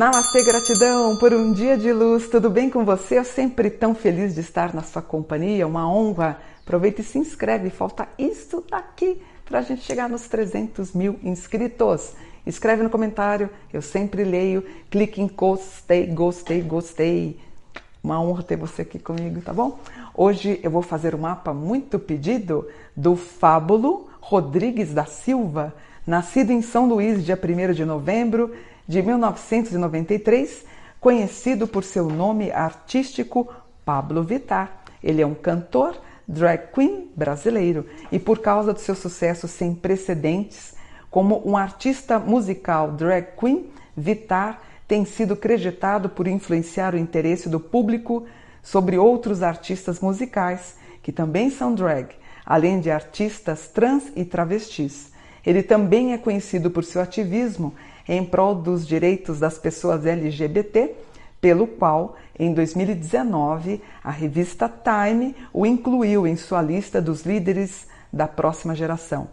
Namastê, gratidão por um dia de luz. Tudo bem com você? Eu sempre tão feliz de estar na sua companhia, uma honra. Aproveita e se inscreve. Falta isto daqui para a gente chegar nos 300 mil inscritos. Escreve no comentário, eu sempre leio. Clique em gostei, gostei, gostei. Uma honra ter você aqui comigo, tá bom? Hoje eu vou fazer um mapa muito pedido do Fábulo Rodrigues da Silva, nascido em São Luís, dia 1 de novembro de 1993, conhecido por seu nome artístico Pablo Vittar. Ele é um cantor, drag queen brasileiro e, por causa do seu sucesso sem precedentes, como um artista musical drag queen, Vittar tem sido creditado por influenciar o interesse do público sobre outros artistas musicais que também são drag, além de artistas trans e travestis. Ele também é conhecido por seu ativismo em prol dos direitos das pessoas LGBT, pelo qual, em 2019, a revista Time o incluiu em sua lista dos líderes da próxima geração.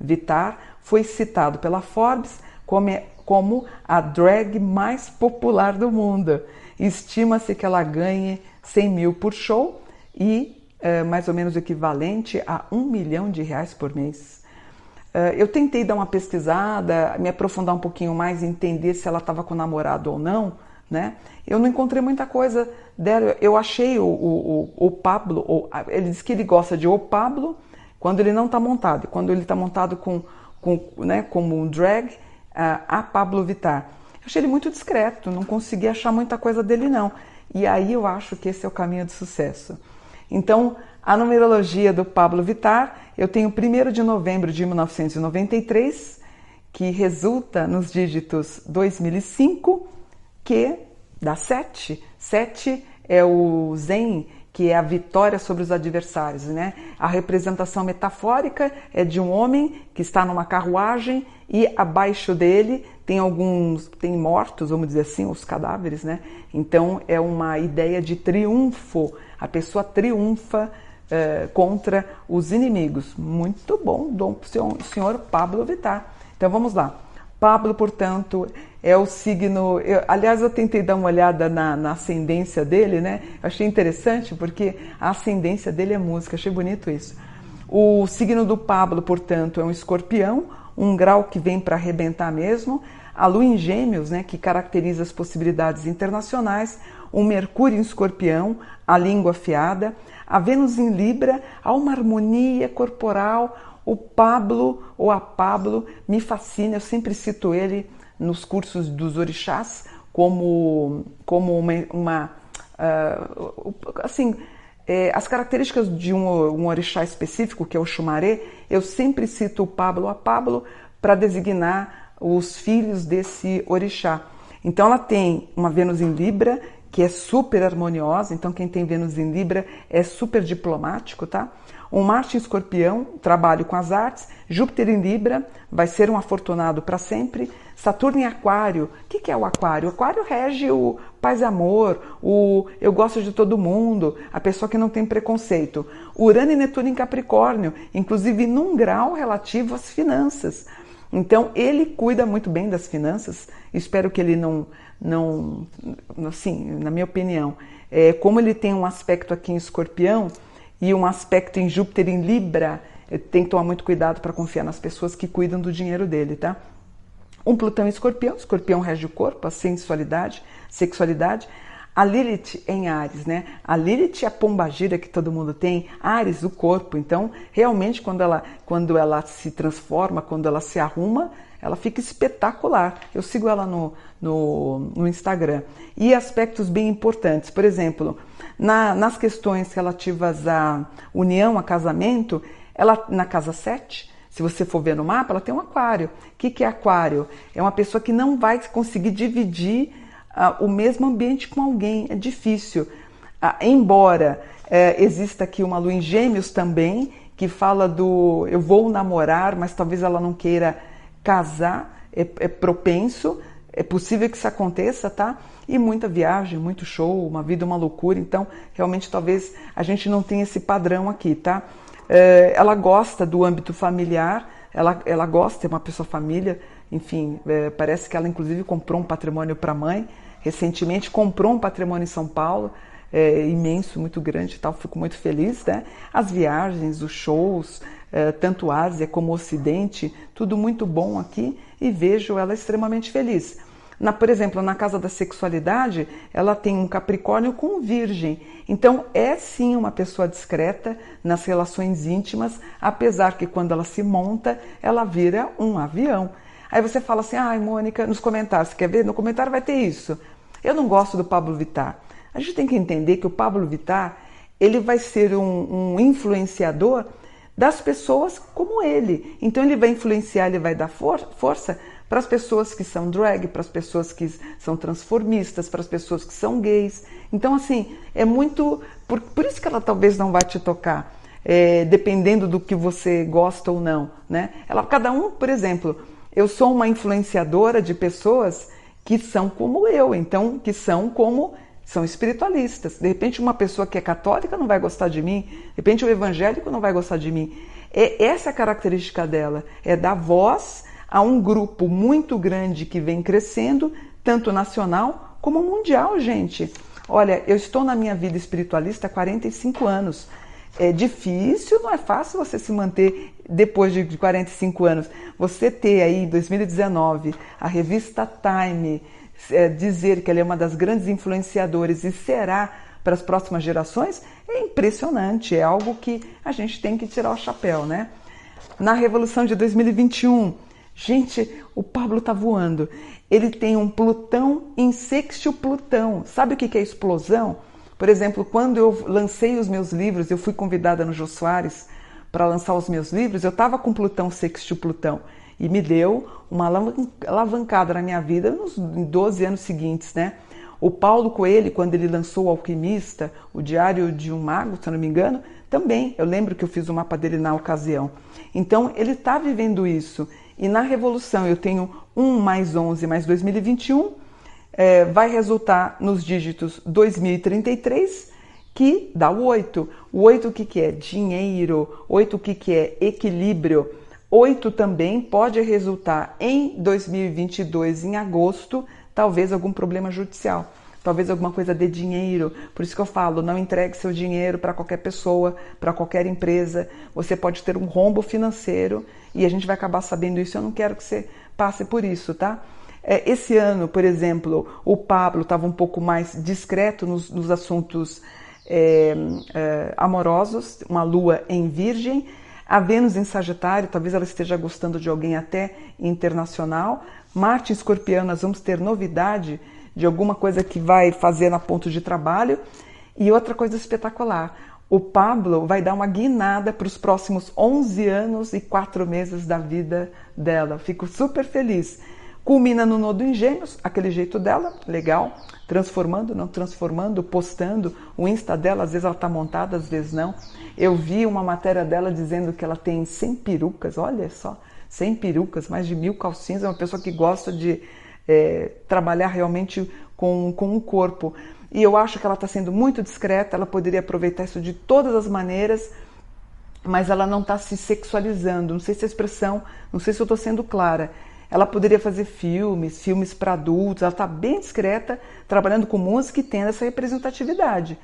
Vitar foi citado pela Forbes como, a drag mais popular do mundo. Estima-se que ela ganhe 100 mil por show e é, mais ou menos o equivalente a um milhão de reais por mês. Eh, eu tentei dar uma pesquisada, me aprofundar um pouquinho mais, entender se ela estava com namorado ou não, né? Eu não encontrei muita coisa dela. Eu achei o, o, o, Pablo, o, ele diz que ele gosta de o Pablo quando ele não está montado. Quando ele está montado com, com, né, como um drag, a Pablo Vittar. Eu achei ele muito discreto, não consegui achar muita coisa dele não. E aí eu acho que esse é o caminho do sucesso. Então, a numerologia do Pablo Vittar, eu tenho 1 de novembro de 1993, que resulta nos dígitos 2005, que dá 7. 7 é o Zen, que é a vitória sobre os adversários, né? A representação metafórica é de um homem que está numa carruagem e abaixo dele tem alguns, tem mortos, vamos dizer assim, os cadáveres, né? Então é uma ideia de triunfo. A pessoa triunfa é, contra os inimigos. Muito bom, dom senhor Pablo Vittar. Então vamos lá. Pablo, portanto, é o signo. Eu, aliás, eu tentei dar uma olhada na, na, ascendência dele, né? Achei interessante porque a ascendência dele é música, achei bonito isso. O signo do Pablo, portanto, é um escorpião, um grau que vem para arrebentar mesmo. A lua em Gêmeos, né, que caracteriza as possibilidades internacionais. O Mercúrio em Escorpião, a língua afiada a Vênus em Libra, há uma harmonia corporal. O Pablo, ou a Pablo, me fascina, eu sempre cito ele nos cursos dos orixás como, como uma, uma uh, assim, é, as características de um, um, orixá específico, que é o Xumaré, eu sempre cito o Pablo a Pablo para designar os filhos desse orixá. Então ela tem uma Vênus em Libra, que é super harmoniosa, então quem tem Vênus em Libra é super diplomático, tá? Um Marte em Escorpião, trabalho com as artes, Júpiter em Libra, vai ser um afortunado para sempre. Saturno em Aquário, o que, que é o Aquário? O Aquário rege o paz e amor, o eu gosto de todo mundo, a pessoa que não tem preconceito. Urano e Netuno em Capricórnio, inclusive num grau relativo às finanças. Então ele cuida muito bem das finanças. Espero que ele não, não, assim, na minha opinião, é, como ele tem um aspecto aqui em Escorpião e um aspecto em Júpiter em Libra, tem que tomar muito cuidado para confiar nas pessoas que cuidam do dinheiro dele, tá? Um Plutão em Escorpião, Escorpião rege o corpo, a sensualidade, sexualidade. A Lilith em Ares, né? A Lilith é a pombagira que todo mundo tem, Ares, o corpo. Então, realmente, quando ela, quando ela se transforma, quando ela se arruma, ela fica espetacular. Eu sigo ela no, no, no Instagram. E aspectos bem importantes, por exemplo, na, nas questões relativas à união, a casamento, ela na casa 7, se você for ver no mapa, ela tem um aquário. O que, que é aquário? É uma pessoa que não vai conseguir dividir uh, o mesmo ambiente com alguém, é difícil. Uh, embora uh, exista aqui uma lua em gêmeos também, que fala do eu vou namorar, mas talvez ela não queira casar, é, é propenso, é possível que isso aconteça, tá? E muita viagem, muito show, uma vida, uma loucura. Então, realmente, talvez a gente não tenha esse padrão aqui, tá? É, ela gosta do âmbito familiar, ela, ela gosta, é uma pessoa família, enfim, é, parece que ela inclusive comprou um patrimônio para a mãe, recentemente comprou um patrimônio em São Paulo, é, imenso, muito grande tal, fico muito feliz, né? As viagens, os shows, é, tanto Ásia como Ocidente, tudo muito bom aqui e vejo ela extremamente feliz. Na, por exemplo, na casa da sexualidade, ela tem um Capricórnio com um Virgem. Então, é sim uma pessoa discreta nas relações íntimas, apesar que quando ela se monta, ela vira um avião. Aí você fala assim: ai, Mônica, nos comentários, você quer ver? No comentário vai ter isso. Eu não gosto do Pablo Vittar. A gente tem que entender que o Pablo Vittar ele vai ser um, um influenciador das pessoas como ele. Então ele vai influenciar, ele vai dar for força para as pessoas que são drag, para as pessoas que são transformistas, para as pessoas que são gays. Então, assim, é muito. Por, por isso que ela talvez não vai te tocar, é, dependendo do que você gosta ou não. Né? Ela, cada um, por exemplo, eu sou uma influenciadora de pessoas que são como eu, então, que são como são espiritualistas. De repente, uma pessoa que é católica não vai gostar de mim, de repente, o evangélico não vai gostar de mim. É essa a característica dela, é dar voz a um grupo muito grande que vem crescendo, tanto nacional como mundial, gente. Olha, eu estou na minha vida espiritualista há 45 anos. É difícil, não é fácil você se manter depois de 45 anos. Você ter aí em 2019 a revista Time é, dizer que ela é uma das grandes influenciadoras e será para as próximas gerações é impressionante, é algo que a gente tem que tirar o chapéu, né? Na Revolução de 2021, gente, o Pablo tá voando. Ele tem um Plutão em sextil Plutão. Sabe o que é explosão? Por exemplo, quando eu lancei os meus livros, eu fui convidada no Jô Soares para lançar os meus livros, eu estava com Plutão sextil Plutão e me deu uma alavancada na minha vida nos 12 anos seguintes, né? O Paulo Coelho, quando ele lançou o Alquimista, o Diário de um Mago, se eu não me engano, também, eu lembro que eu fiz o mapa dele na ocasião. Então, ele está vivendo isso. E na Revolução eu tenho 1 mais 11 mais 2021, é, vai resultar nos dígitos 2033, que dá o 8. O 8 o que, que é? Dinheiro. 8 o que, que é? Equilíbrio. 8 também pode resultar em 2022, em agosto, talvez algum problema judicial, talvez alguma coisa de dinheiro. Por isso que eu falo, não entregue seu dinheiro para qualquer pessoa, para qualquer empresa. Você pode ter um rombo financeiro e a gente vai acabar sabendo isso. Eu não quero que você passe por isso, tá? É, esse ano, por exemplo, o Pablo estava um pouco mais discreto nos, nos assuntos é, é, amorosos, uma lua em Virgem a Vênus em Sagitário, talvez ela esteja gostando de alguém até internacional. Marte em Escorpião, nós vamos ter novidade de alguma coisa que vai fazer na ponto de trabalho. E outra coisa espetacular, o Pablo vai dar uma guinada para os próximos 11 anos e 4 meses da vida dela. Fico super feliz. Culmina no nodo em gêmeos, aquele jeito dela, legal, transformando, não transformando, postando. O Insta dela, às vezes ela está montada, às vezes não. Eu vi uma matéria dela dizendo que ela tem 100 perucas, olha só, 100 perucas, mais de mil calcinhas. É uma pessoa que gosta de é, trabalhar realmente com, com o corpo. E eu acho que ela está sendo muito discreta, ela poderia aproveitar isso de todas as maneiras, mas ela não está se sexualizando. Não sei se a expressão, não sei se eu estou sendo clara ela poderia fazer filmes, filmes para adultos, ela está bem discreta, trabalhando com música e tendo essa representatividade.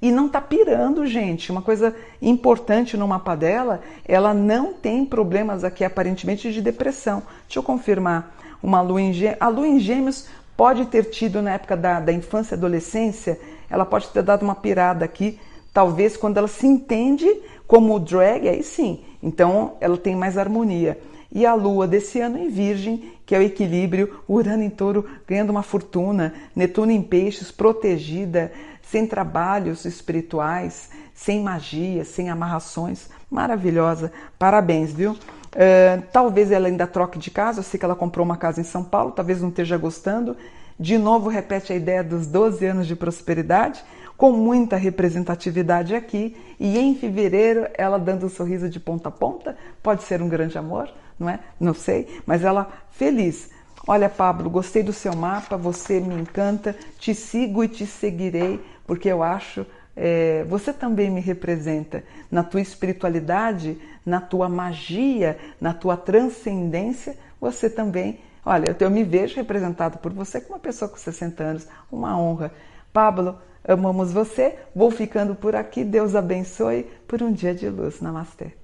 E não está pirando, gente. Uma coisa importante no mapa dela, ela não tem problemas aqui aparentemente de depressão. Deixa eu confirmar. Uma lua em gêmeos, a lua em gêmeos pode ter tido na época da, da infância e adolescência, ela pode ter dado uma pirada aqui, talvez quando ela se entende como drag, aí sim. Então ela tem mais harmonia e a lua desse ano em Virgem, que é o equilíbrio, Urano em Touro ganhando uma fortuna, Netuno em Peixes protegida, sem trabalhos espirituais, sem magia, sem amarrações. Maravilhosa. Parabéns, viu? Uh, talvez ela ainda troque de casa, eu sei que ela comprou uma casa em São Paulo, talvez não esteja gostando. De novo, repete a ideia dos 12 anos de prosperidade, com muita representatividade aqui. E em fevereiro, ela dando um sorriso de ponta a ponta, pode ser um grande amor não é? Não sei, mas ela feliz. Olha, Pablo, gostei do seu mapa, você me encanta, te sigo e te seguirei, porque eu acho é, você também me representa na tua espiritualidade, na tua magia, na tua transcendência, você também Olha, eu me vejo representado por você como uma pessoa com 60 anos, uma honra. Pablo, amamos você, vou ficando por aqui, Deus abençoe por um dia de luz. Namastê.